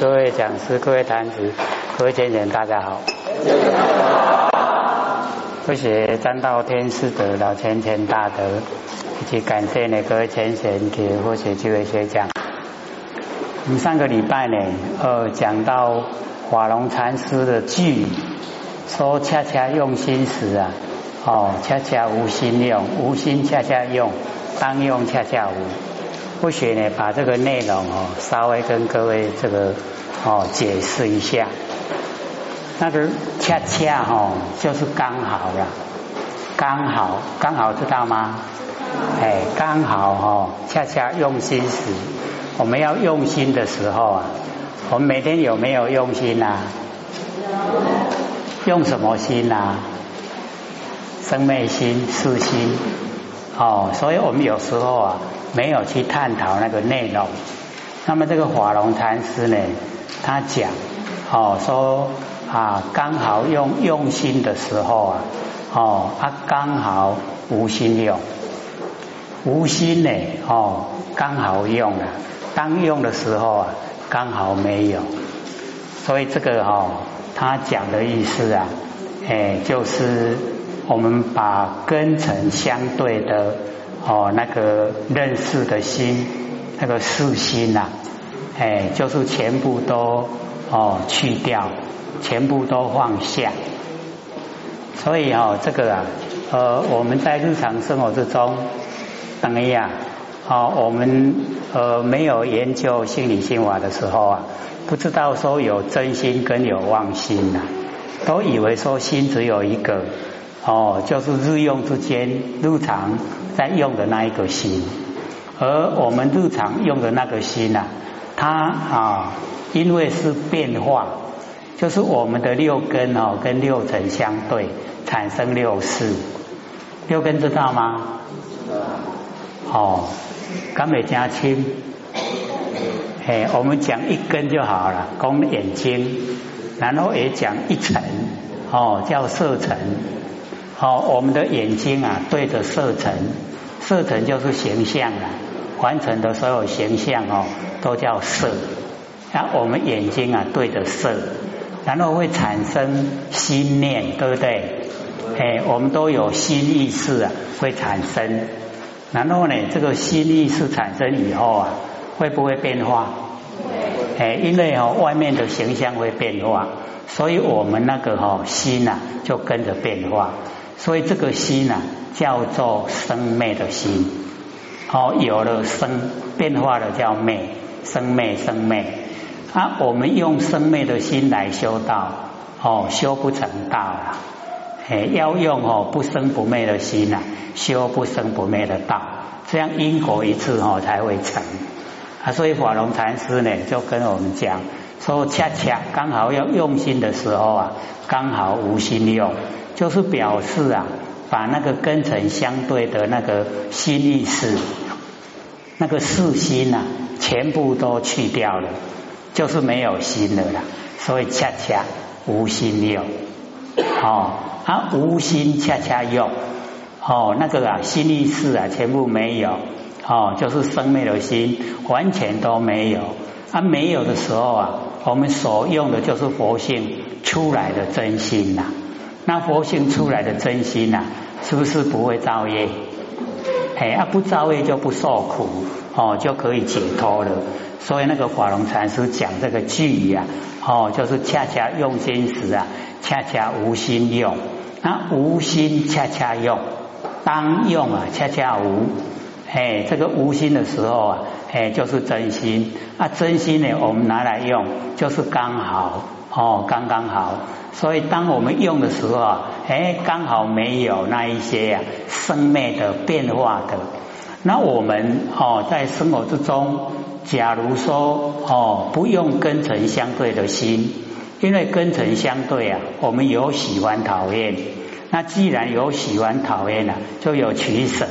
各位讲师、各位坛子、各位天人，大家好。谢谢占道天师的老千千大德，以及感谢呢各位天贤给或许几位学讲。我们上个礼拜呢，呃，讲到法龙禅师的句，说恰恰用心时啊，哦，恰恰无心用，无心恰恰用，当用恰恰无。不学呢，把这个内容哦，稍微跟各位这个哦解释一下。那个恰恰哈，就是刚好了，刚好刚好知道吗？哎，刚好哈，恰恰用心时，我们要用心的时候啊，我们每天有没有用心呐？用什么心呐？生昧心、四心哦，所以我们有时候啊，没有去探讨那个内容。那么这个华龙禅师呢，他讲哦说。啊，刚好用用心的时候啊，哦，他刚好无心用，无心呢，哦，刚好用了，当用的时候啊，刚好没有，所以这个哦，他讲的意思啊，哎，就是我们把根尘相对的哦那个认识的心，那个四心呐，哎，就是全部都哦去掉。全部都放下，所以哦，这个啊，呃，我们在日常生活之中，等于啊，哦，我们呃没有研究心理心法的时候啊，不知道说有真心跟有妄心呐，都以为说心只有一个，哦，就是日用之间日常在用的那一个心，而我们日常用的那个心呐，它啊，因为是变化。就是我们的六根哦，跟六尘相对，产生六识。六根知道吗？哦，刚美加清。哎，我们讲一根就好了，供眼睛，然后也讲一层，哦，叫色好。哦，我们的眼睛啊，对着色尘，色尘就是形象啊，完成的所有形象哦，都叫色。那我们眼睛啊，对着色。然后会产生心念，对不对？哎，我们都有心意识啊，会产生。然后呢，这个心意识产生以后啊，会不会变化？哎，因为哦，外面的形象会变化，所以我们那个哈心呐就跟着变化。所以这个心呐叫做生灭的心。哦，有了生变化的叫灭，生灭生灭。啊，我们用生灭的心来修道，哦，修不成道了。哎，要用哦不生不灭的心呐，修不生不灭的道，这样因果一致哦才会成。啊，所以法龙禅师呢就跟我们讲说，恰恰刚好要用心的时候啊，刚好无心用，就是表示啊，把那个根尘相对的那个心意识，那个四心呐，全部都去掉了。就是没有心了啦，所以恰恰无心用哦，啊无心恰恰用哦，那个啊心意识啊全部没有。哦，就是生灭的心完全都没有。啊，没有的时候啊，我们所用的就是佛性出来的真心呐，那佛性出来的真心呐，是不是不会造业？哎，啊不造业就不受苦哦，就可以解脱了。所以那个法龙禅师讲这个句呀，哦，就是恰恰用心时啊，恰恰无心用；那无心恰恰用，当用啊，恰恰无。哎，这个无心的时候啊，哎，就是真心。啊，真心呢，我们拿来用，就是刚好哦，刚刚好。所以当我们用的时候啊，哎，刚好没有那一些呀生灭的变化的。那我们哦，在生活之中。假如说哦，不用根尘相对的心，因为根尘相对啊，我们有喜欢讨厌。那既然有喜欢讨厌啊，就有取舍。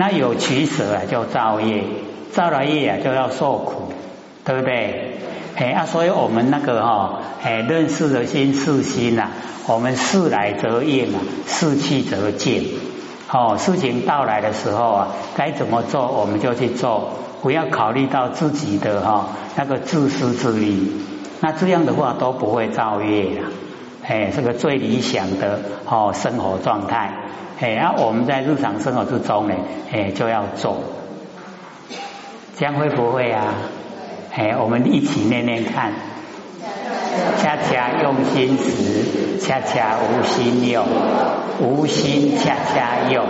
那有取舍啊，就造业，造了业啊，就要受苦，对不对？哎啊，所以我们那个哈，哎，认识的心是心呐，我们事来则应啊，事去则见。哦，事情到来的时候啊，该怎么做我们就去做，不要考虑到自己的哈那个自私自利，那这样的话都不会造业呀。哎，这个最理想的哦生活状态，哎，那我们在日常生活之中呢，哎就要做，这样会不会啊？哎，我们一起念念看，恰恰用心时，恰恰无心用，无心恰恰用，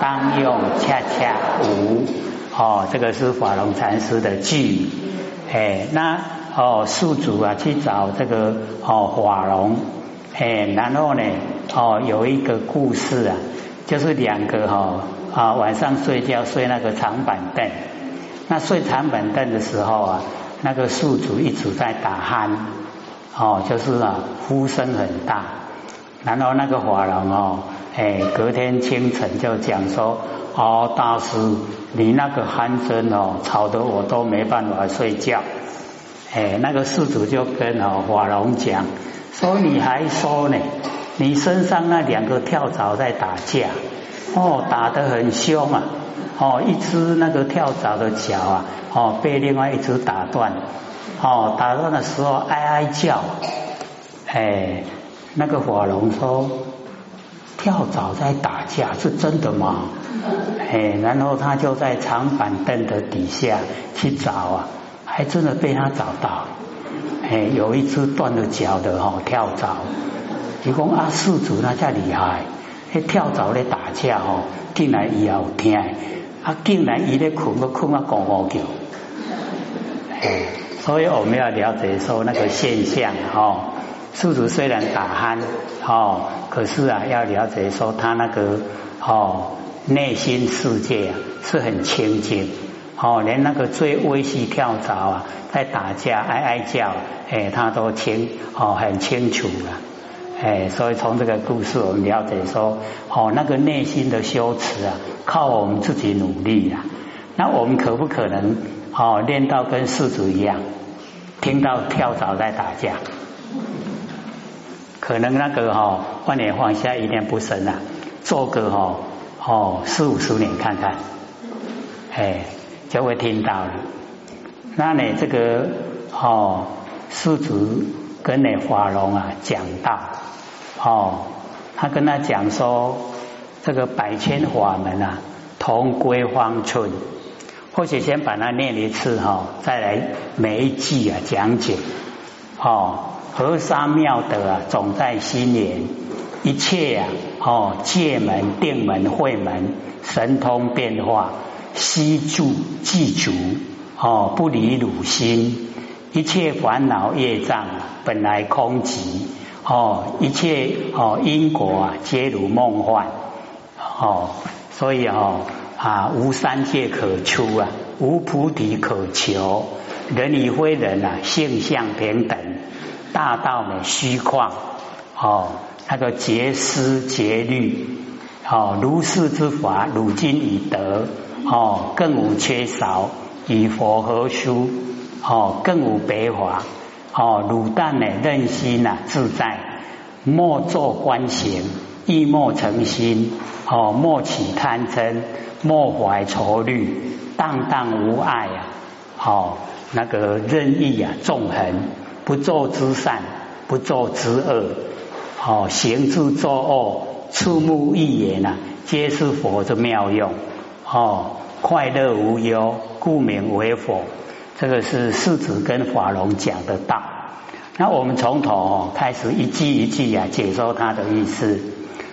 当用恰恰无。哦，这个是法龙禅师的句。哎，那哦宿主啊去找这个哦法龙。哎，然后呢，哦，有一个故事啊，就是两个哈啊晚上睡觉睡那个长板凳，那睡长板凳的时候啊，那个宿主一直在打鼾，哦，就是啊呼声很大，然后那个法龙哦，哎，隔天清晨就讲说，哦，大师，你那个鼾声哦，吵得我都没办法睡觉，哎，那个宿主就跟哦法龙讲。说你还说呢？你身上那两个跳蚤在打架，哦，打得很凶啊！哦，一只那个跳蚤的脚啊，哦，被另外一只打断，哦，打断的时候哀哀叫。哎，那个火龙说，跳蚤在打架是真的吗？哎，然后他就在长板凳的底下去找啊，还真的被他找到。哎，有一只断了脚的哦跳蚤，你讲啊，四主那才厉害，那跳蚤咧打架哦，竟然伊也有听，啊，竟然伊咧困个困啊，讲好叫，哎，所以我们要了解说那个现象哦，四主虽然打鼾哦，可是啊，要了解说他那个哦内心世界啊是很清净。哦，连那个最微细跳蚤啊，在打架哀哀叫，哎，他都清哦很清楚了，哎，所以从这个故事我们了解说，哦，那个内心的修持啊，靠我们自己努力啊。那我们可不可能哦练到跟世主一样，听到跳蚤在打架？可能那个哈万年放下一念不生啊，做个哈哦四五十年看看，哎。就会听到了。那你这个哦，世祖跟那法龙啊讲道哦，他跟他讲说，这个百千法门啊，同归方寸。或许先把它念一次哈，再来每一句啊讲解。哦，河沙妙德啊，总在心莲。一切啊，哦，界门、定门、慧门、神通变化。悉住记足哦，不离汝心，一切烦恼业障本来空寂哦，一切哦因果啊皆如梦幻哦，所以哦啊无三界可出啊，无菩提可求，人与非人啊性相平等，大道呢虚旷哦，那个结思结律哦，如是之法，汝今已得。哦，更无缺少，与佛何殊？哦，更无白法。哦，卤蛋呢，任心呐，自在，莫作观行，亦莫成心。哦，莫起贪嗔，莫怀愁虑，荡荡无碍啊！哦，那个任意啊，纵横，不作之善，不作之恶。哦，行之作恶，触目一眼呐，皆是佛之妙用。哦，快乐无忧，故名为佛。这个是世子跟法龙讲的道。那我们从头开始一句一句啊，解说他的意思。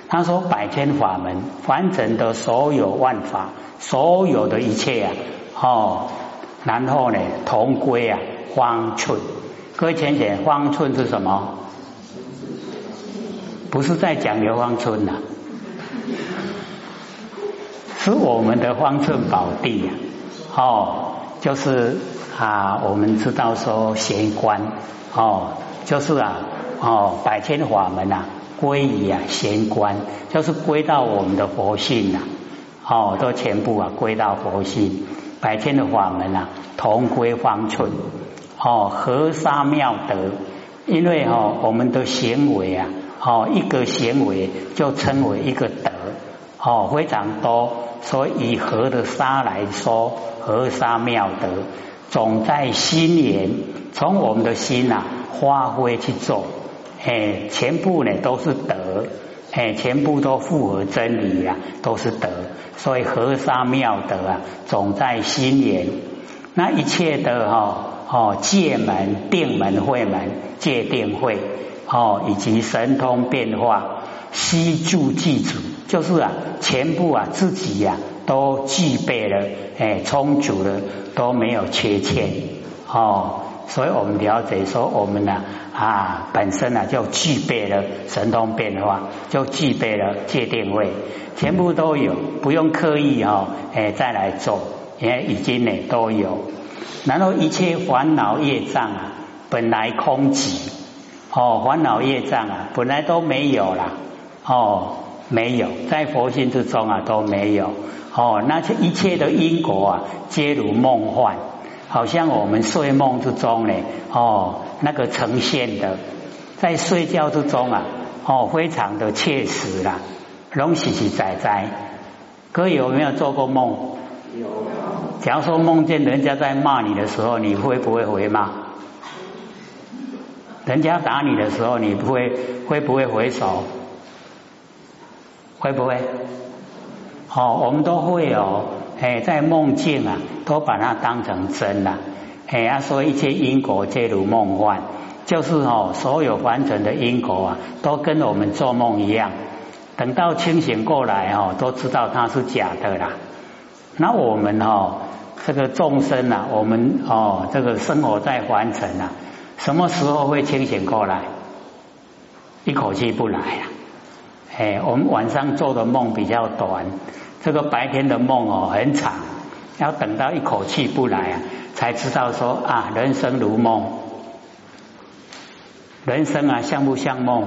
他说：百千法门，完整的所有万法，所有的一切啊，哦，然后呢，同归啊，方寸。各位浅浅，方寸是什么？不是在讲刘方寸呐。是我们的方寸宝地呀，哦，就是啊，我们知道说玄关哦，就是啊，哦，百千法门啊，归于啊玄关，就是归到我们的佛性呐，哦，都全部啊归到佛性，百千的法门啊，同归方寸，哦，合沙妙德，因为哦，我们的行为啊，哦，一个行为就称为一个德。哦，非常多。所以以和的沙来说，和沙妙德总在心源，从我们的心呐发挥去做，哎，全部呢都是德，哎，全部都符合真理呀，都是德。所以和沙妙德啊，总在心源。那一切的哈哦界门、定门、会门、界定会哦，以及神通变化。悉住具足，就是啊，全部啊自己呀都具备了，哎，充足了，都没有缺欠哦。所以我们了解说，我们呢啊本身呢就具备了神通变化，就具备了界定位，全部都有，不用刻意哈，哎再来做，也已经呢都有。然后一切烦恼业障啊，本来空寂哦，烦恼业障啊本来都没有了。哦，没有，在佛性之中啊都没有。哦，那些一切的因果啊，皆如梦幻，好像我们睡梦之中呢，哦，那个呈现的，在睡觉之中啊，哦，非常的切实啦，拢实实在在。哥有没有做过梦？有。假如说梦见人家在骂你的时候，你会不会回骂？人家打你的时候，你不会会不会回手？会不会？哦，我们都会哦。哎，在梦境啊，都把它当成真了。哎，啊，说一切因果皆如梦幻，就是哦，所有完成的因果啊，都跟我们做梦一样。等到清醒过来哦，都知道它是假的啦。那我们哦，这个众生啊，我们哦，这个生活在凡尘啊，什么时候会清醒过来？一口气不来呀。哎，我们晚上做的梦比较短，这个白天的梦哦很长，要等到一口气不来啊，才知道说啊，人生如梦，人生啊像不像梦？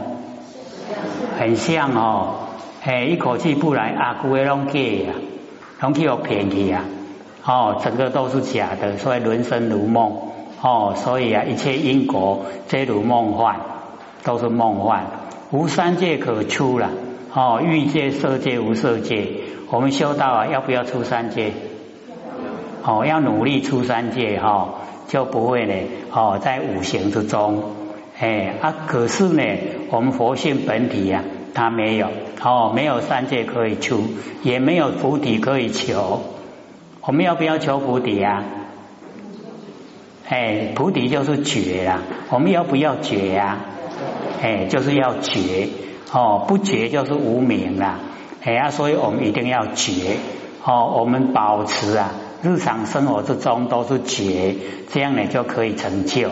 很像哦，哎，一口气不来啊，古会拢假呀，拢去有骗去啊，哦，整个都是假的，所以人生如梦。哦，所以啊，一切因果皆如梦幻，都是梦幻。无三界可出了哦，欲界、色界、无色界，我们修道啊，要不要出三界？哦，要努力出三界哈，就不会呢哦，在五行之中，哎啊，可是呢，我们佛性本体呀，它没有哦，没有三界可以出，也没有菩提可以求，我们要不要求菩提啊？哎，菩提就是觉呀，我们要不要觉呀？哎，就是要觉哦，不觉就是无名啦。哎呀，所以我们一定要觉哦，我们保持啊，日常生活之中都是觉，这样呢就可以成就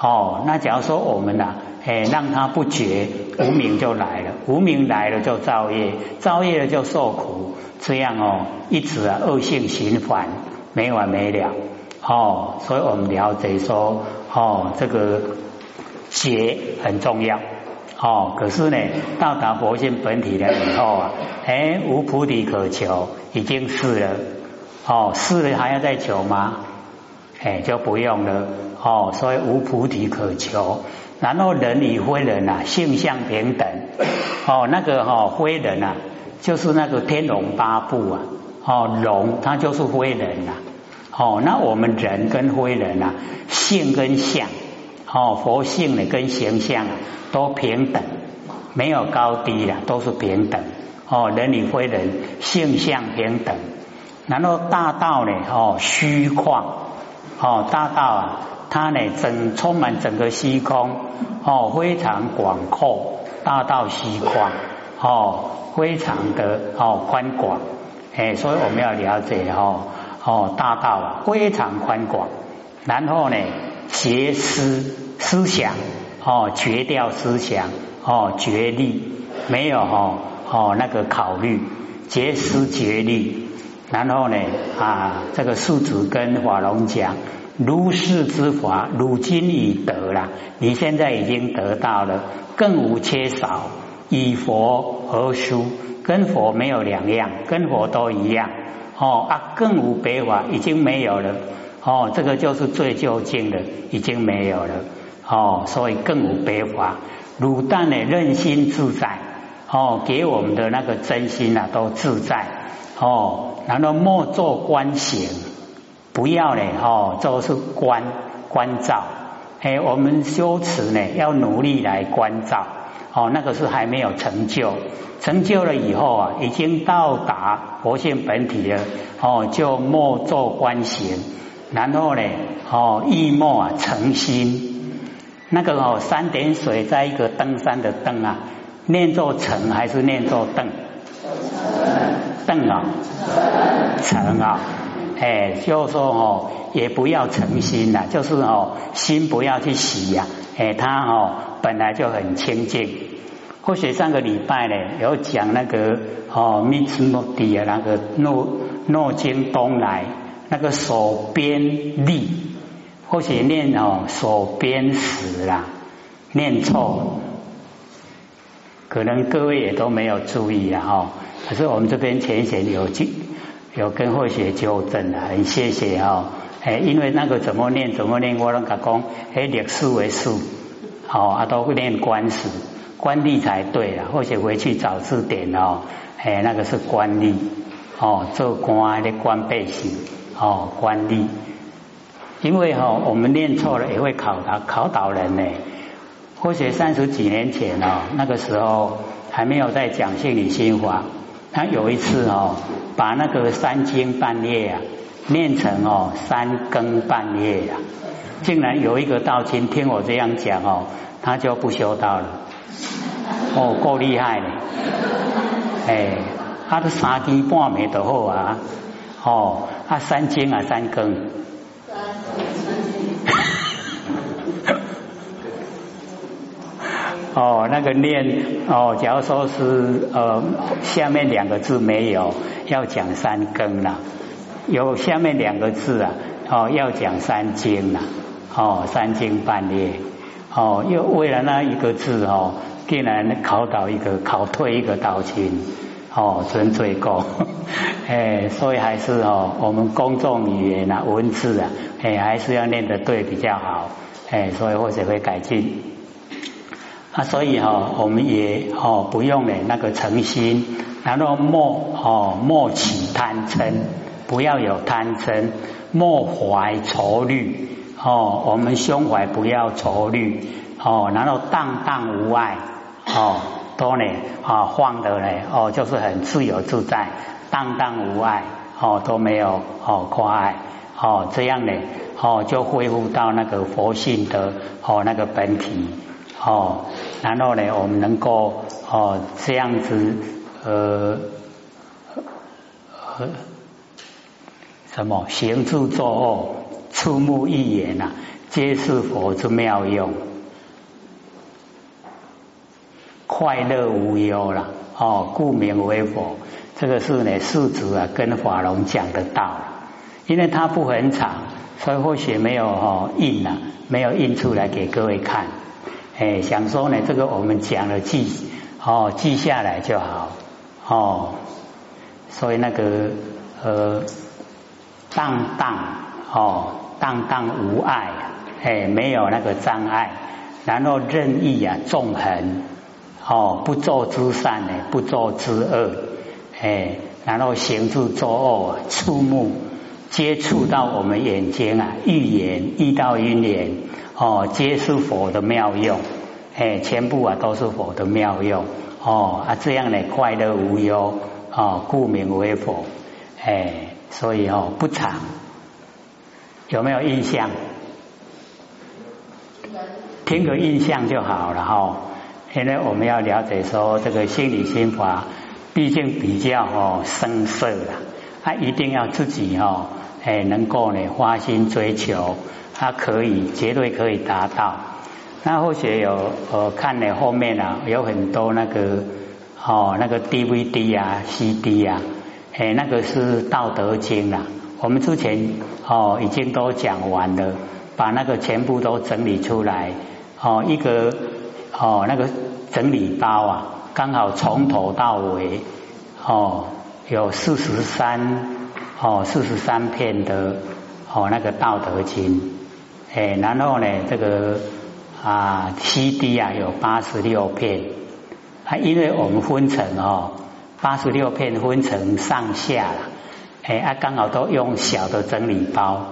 哦。那假如说我们呐，哎，让他不觉，无名就来了，无名来了就造业，造业了就受苦，这样哦，一直啊恶性循环，没完没了哦。所以我们了解说哦，这个。觉很重要哦，可是呢，到达佛性本体了以后啊，哎，无菩提可求，已经是了哦，是了还要再求吗？哎，就不用了哦，所以无菩提可求。然后人与非人啊，性相平等哦，那个哈非人啊，就是那个天龙八部啊，哦龙它就是非人呐，哦，那我们人跟非人啊，性跟相。哦，佛性呢跟形象都平等，没有高低了，都是平等。哦，人与非人性相平等。然后大道呢，哦虚旷，哦大道啊，它呢整充满整个虚空，哦非常广阔，大道虚旷，哦非常的哦宽广。哎，所以我们要了解哦哦大道啊非常宽广。然后呢？邪思思想哦，绝掉思想哦，绝力没有哦哦那个考虑，绝思绝力。然后呢啊，这个树子跟法龙讲，如是之法，如今已得了，你现在已经得到了，更无缺少。以佛而书，跟佛没有两样，跟佛都一样哦啊，更无别法，已经没有了。哦，这个就是最究竟的，已经没有了。哦，所以更无别法。卤蛋呢，任心自在。哦，给我们的那个真心啊都自在。哦，然后莫做观行，不要呢哦，做是观观照，哎，我们修持呢要努力来观照。哦，那个是还没有成就，成就了以后啊，已经到达佛性本体了。哦，就莫做观行，然后呢哦，意莫啊诚心，那个哦三点水在一个登山的登啊。念作成还是念作邓？邓啊，成啊，哎，就说哦，也不要诚心了，就是哦，心不要去洗呀，哎，他哦本来就很清净。或许上个礼拜呢，有讲那个哦，密次诺底啊，那个诺诺经东来那个手边立，或许念哦手边死啦，念错。可能各位也都没有注意啊，哈！可是我们这边浅显有记，有跟会学纠正的，很谢谢哈。哎，因为那个怎么念怎么念，我能讲讲，哎，历史为数，好啊，都会念官史，官吏才对了。或者回去找字典哦，哎，那个是官吏哦，做官的官辈姓哦，官吏。因为哈，我们念错了也会考他考倒人呢。或许三十几年前哦，那个时候还没有在讲信理心法。他有一次哦，把那个三更半夜啊念成哦三更半夜啊，竟然有一个道亲听我这样讲哦，他就不修道了。哦，够厉害的，哎，他的三更半没得好啊，哦，啊三更啊三更。哦，那个念哦，假如说是呃下面两个字没有，要讲三更了；有下面两个字啊，哦要讲三更了。哦，三更半夜，哦又为了那一个字哦，竟然考倒一个，考退一个道亲，哦纯粹过。哎，所以还是哦，我们公众语言啊，文字啊，哎还是要念得对比较好。哎，所以或者会改进。啊，所以哈，我们也哦不用呢那个诚心，然后莫哦莫起贪嗔，不要有贪嗔，莫怀愁虑哦，我们胸怀不要愁虑哦，然后荡荡无碍哦，都呢啊放的呢哦，就是很自由自在，荡荡无碍哦都没有哦夸爱哦，这样呢哦就恢复到那个佛性的哦那个本体。哦，然后呢，我们能够哦这样子呃呃什么行住坐卧、触目一眼呐，皆是佛之妙用，快乐无忧了哦，故名为佛。这个是呢，世子啊跟法龙讲的道，因为它不很长，所以或许没有哦印啊，没有印出来给各位看。哎，想说呢，这个我们讲了记哦，记下来就好哦。所以那个呃，荡荡哦，荡荡无碍，哎，没有那个障碍，然后任意啊，纵横哦，不做之善呢，不做之恶，哎，然后行住坐卧，触目接触到我们眼睛啊，欲言遇到因缘。哦，皆是佛的妙用，哎，全部啊都是佛的妙用，哦啊这样呢快乐无忧，哦故名为佛，哎，所以哦不长，有没有印象？听个印象就好了哈。现在我们要了解说这个心理心法，毕竟比较哦深涩啦，他一定要自己哦，哎能够呢花心追求。它可以，绝对可以达到。那或许有呃，看了后面啊，有很多那个哦，那个 DVD 啊、CD 啊，哎，那个是《道德经》啊。我们之前哦已经都讲完了，把那个全部都整理出来哦，一个哦那个整理包啊，刚好从头到尾哦有四十三哦四十三片的哦那个《道德经》。哎，然后呢，这个啊，CD 啊有八十六片。啊，因为我们分成哦，八十六片分成上下了，哎啊，刚好都用小的整理包，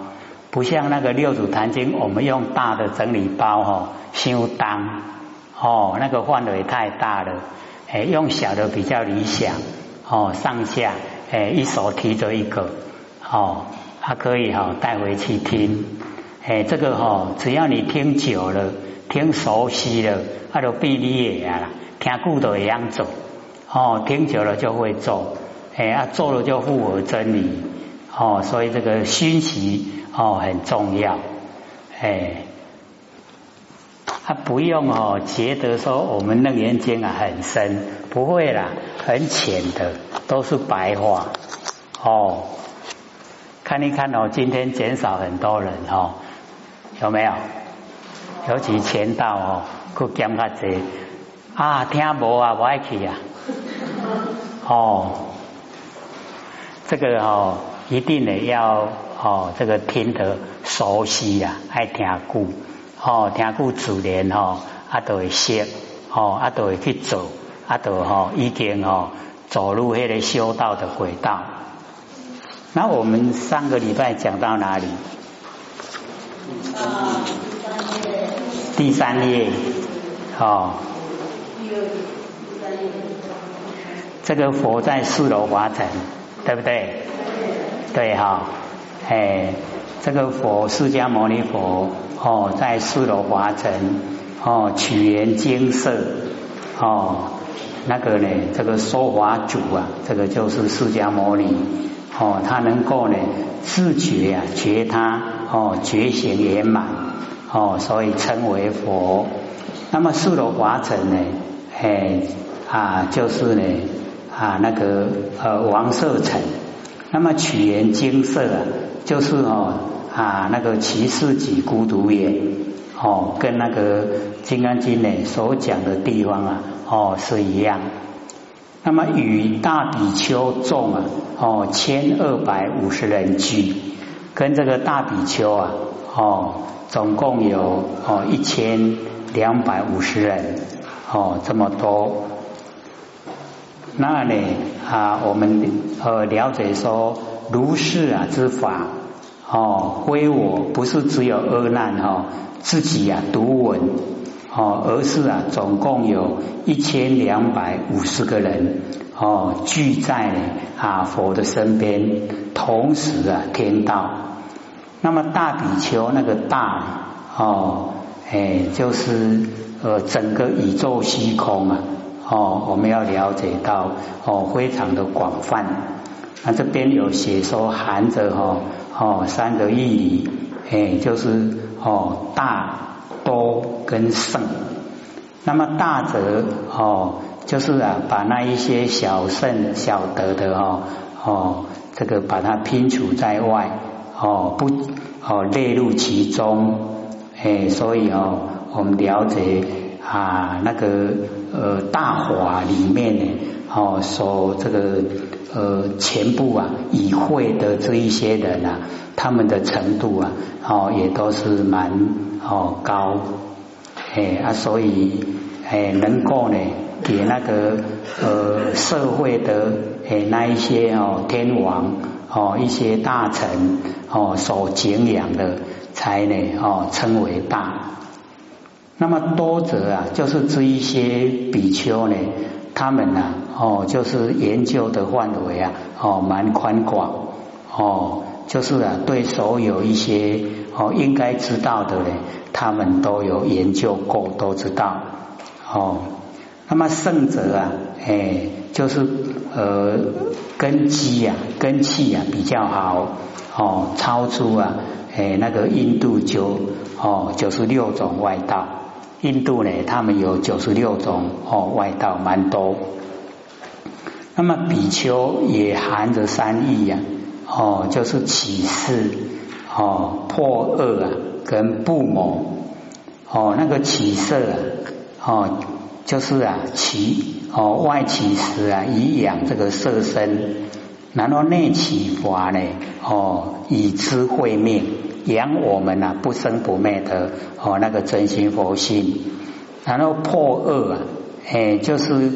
不像那个六祖坛经，我们用大的整理包哈，修当。哦，那个范围太大了，哎，用小的比较理想哦，上下哎，一手提着一个哦，它可以哈带回去听，哎，这个哈，只要你听久了，听熟悉了，它就必你的啦。听故都一样做，哦，听久了就会做，哎啊，做了就符合真理，哦，所以这个熏习哦很重要，哎，他不用哦觉得说我们楞严经啊很深，不会啦，很浅的，都是白话，哦，看一看哦，今天减少很多人哦，有没有？尤其前道哦，去减较济。啊，听无啊，我爱去啊。哦，这个哦，一定得要哦，这个听得熟悉呀，爱听故哦，听故自然哦，啊都会识哦，啊都会去做，啊都哦已经哦走入迄个修道的轨道。那我们上个礼拜讲到哪里？第三页，哦。这个佛在四楼华城，对不对？对哈，哎，这个佛释迦牟尼佛哦，在四楼华城哦，取缘精色哦，那个呢，这个说法主啊，这个就是释迦牟尼哦，他能够呢自觉啊觉他哦觉醒圆满哦，所以称为佛。那么四楼华城呢？哎啊，就是呢啊，那个呃王舍城，那么取言金色啊，就是哦啊那个骑士己孤独也哦，跟那个金刚经呢所讲的地方啊哦是一样。那么与大比丘众啊哦千二百五十人聚，跟这个大比丘啊哦总共有哦一千两百五十人。哦，这么多，那呢啊，我们呃了解说，如是啊之法哦，归我不是只有阿难哈自己啊独闻哦，而是啊总共有一千两百五十个人哦聚在啊佛的身边，同时啊听道。那么大比丘那个大哦，哎就是。呃，整个宇宙虚空啊，哦，我们要了解到哦，非常的广泛。那这边有写说含着哈哦哦三个义理，哎，就是哦大多跟圣。那么大则哦，就是啊把那一些小圣小德的哦哦这个把它拼除在外哦不哦列入其中，哎，所以哦。我们了解啊，那个呃大法里面呢，哦，所这个呃全部啊已会的这一些人啊，他们的程度啊，哦也都是蛮哦高，哎啊，所以哎能够呢给那个呃社会的哎那一些哦天王哦一些大臣哦所敬仰的，才呢哦称为大。那么多则啊，就是这一些比丘呢，他们呢，哦，就是研究的范围啊，哦，蛮宽广，哦，就是啊，对所有一些哦应该知道的呢，他们都有研究过，都知道，哦，那么圣者啊，哎，就是呃根基呀，根气呀比较好，哦，超出啊，哎那个印度九哦九十六种外道。印度呢，他们有九十六种哦外道，蛮多。那么比丘也含着三义呀，哦，就是起示哦破恶啊，跟不谋哦那个起色啊，哦就是啊起哦外起时啊以养这个色身，然后内起法呢哦以知慧命。养我们呐不生不灭的哦那个真心佛性，然后破恶啊，哎，就是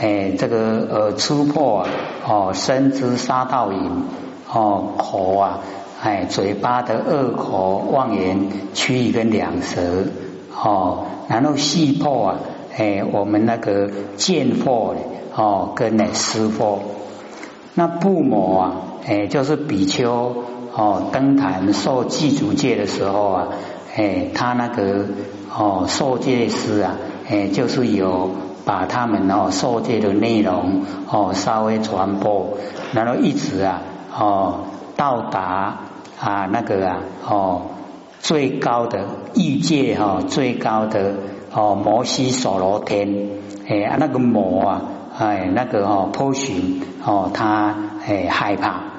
哎这个呃粗破啊哦，身之杀道淫哦，口啊哎嘴巴的恶口妄言曲语跟两舌哦，然后细破啊哎我们那个见破哦跟那湿破，那不魔啊哎就是比丘。哦，登坛受祭祖戒的时候啊，哎，他那个哦受戒师啊，哎，就是有把他们哦受戒的内容哦稍微传播，然后一直啊哦到达啊那个啊哦最高的欲界哈最高的哦摩西所罗天，哎那个魔啊哎那个哦波旬哦他哎害怕。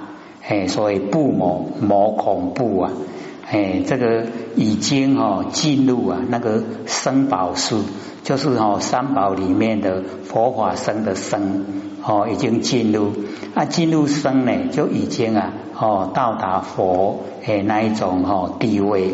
哎，所以不魔魔恐怖啊！哎，这个已经哦进入啊那个生宝树，就是哦三宝里面的佛法生的生哦，已经进入啊进入生呢，就已经啊哦到达佛哎那一种哦地位，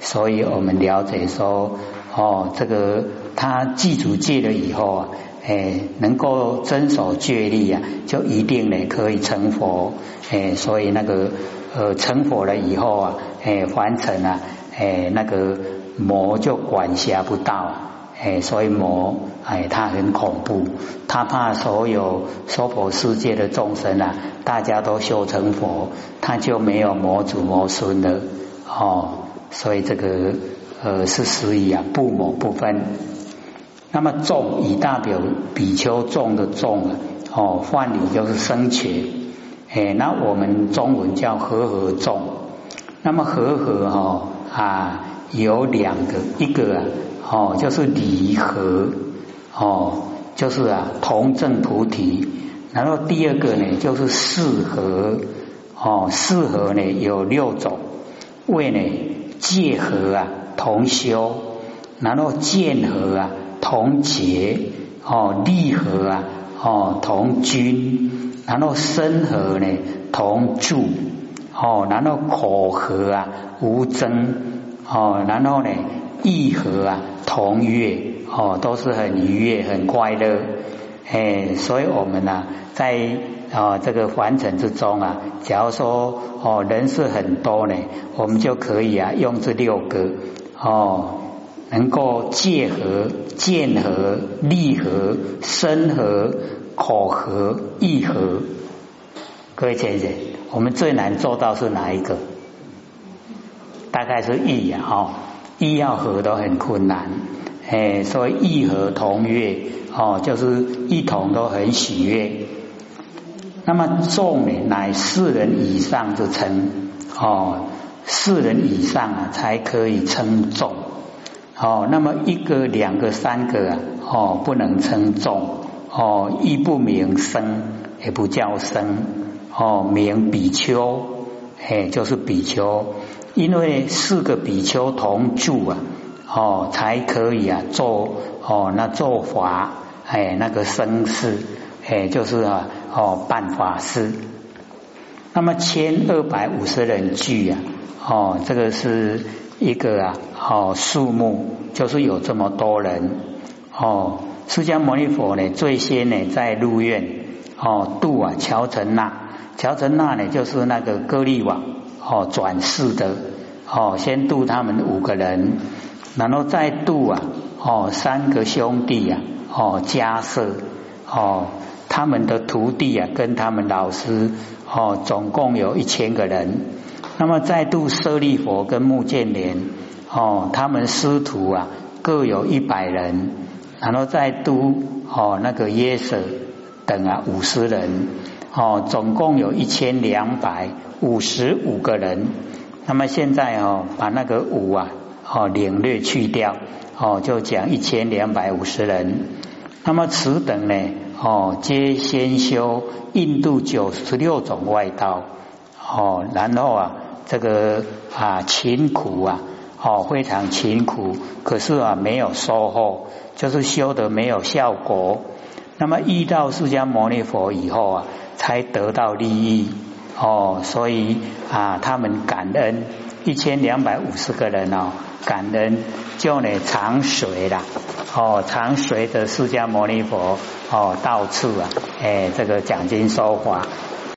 所以我们了解说哦这个他记住戒了以后啊。哎，能够遵守戒律啊，就一定呢可以成佛。哎，所以那个呃成佛了以后啊，哎凡尘啊，哎那个魔就管辖不到。哎，所以魔哎他很恐怖，他怕所有娑婆世界的众生啊，大家都修成佛，他就没有魔祖魔孙了。哦，所以这个呃是属于啊不魔不分。那么众以大表比丘众的众啊，哦，梵语就是生前，哎，那我们中文叫和合众。那么和合哈啊有两个，一个啊哦就是离合哦，就是啊同证菩提。然后第二个呢就是四合哦，四合呢有六种，为呢戒合啊同修，然后见合啊。同结哦，利合啊哦，同君，然后身合呢同住哦，然后口合啊无争哦，然后呢意合啊同悦哦，都是很愉悦很快乐哎，所以我们呢在啊这个凡尘之中啊，假如说哦人是很多呢，我们就可以啊用这六个哦。能够戒合、见合、利合、身合、口合、意合，各位姐姐，我们最难做到是哪一个？大概是意呀，哈，意要合都很困难，哎，所以意合同悦，哦，就是一同都很喜悦。那么众呢，乃四人以上之称，哦，四人以上啊，才可以称众。哦，那么一个、两个、三个啊，哦，不能称众，哦，亦不名生，也不叫生，哦，名比丘，哎，就是比丘，因为四个比丘同住啊，哦，才可以啊做哦那做法，哎，那个生事，哎，就是啊，哦办法事。那么千二百五十人聚啊，哦，这个是。一个啊，哦，数目就是有这么多人哦。释迦牟尼佛呢，最先呢在入院哦度啊乔成那，乔成那呢就是那个歌利王哦转世的哦，先度他们五个人，然后再度啊哦三个兄弟啊哦迦舍哦他们的徒弟啊跟他们老师哦总共有一千个人。那么再度舍利佛跟目犍连哦，他们师徒啊各有一百人，然后再度哦那个耶舍等啊五十人哦，总共有一千两百五十五个人。那么现在哦把那个五啊哦领略去掉哦，就讲一千两百五十人。那么此等呢哦皆先修印度九十六种外道哦，然后啊。这个啊勤苦啊，哦非常勤苦，可是啊没有收获，就是修得没有效果。那么遇到释迦牟尼佛以后啊，才得到利益哦，所以啊他们感恩一千两百五十个人哦，感恩就呢长水了哦，常随着释迦牟尼佛哦到处啊，哎，这个讲经说法，